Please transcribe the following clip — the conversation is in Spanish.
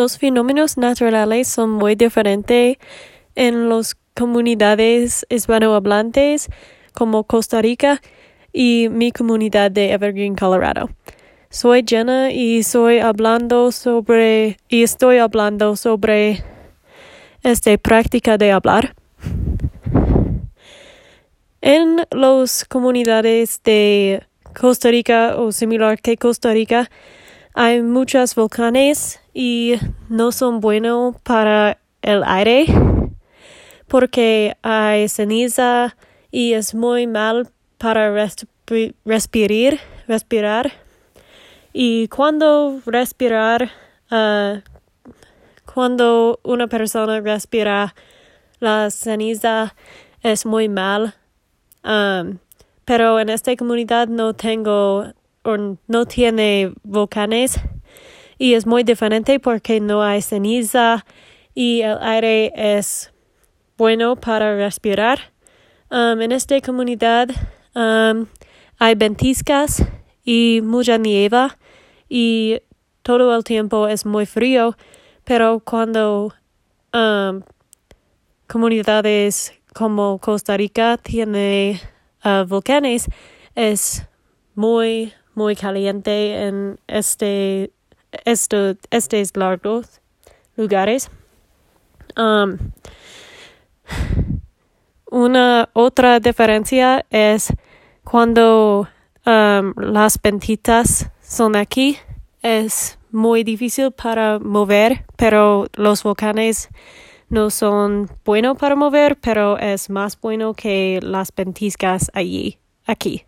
Los fenómenos naturales son muy diferentes en las comunidades hispanohablantes como Costa Rica y mi comunidad de Evergreen, Colorado. Soy Jenna y soy estoy hablando sobre esta práctica de hablar. En las comunidades de Costa Rica o similar que Costa Rica hay muchos volcanes y no son buenos para el aire porque hay ceniza y es muy mal para respirar, respirar. Y cuando respirar, uh, cuando una persona respira la ceniza es muy mal. Um, pero en esta comunidad no tengo no tiene volcanes y es muy diferente porque no hay ceniza y el aire es bueno para respirar. Um, en esta comunidad um, hay ventiscas y mucha nieve y todo el tiempo es muy frío, pero cuando um, comunidades como Costa Rica tiene uh, volcanes es muy muy caliente en este, este estos largos lugares. Um, una otra diferencia es cuando um, las ventitas son aquí, es muy difícil para mover, pero los volcanes no son buenos para mover, pero es más bueno que las ventiscas allí, aquí.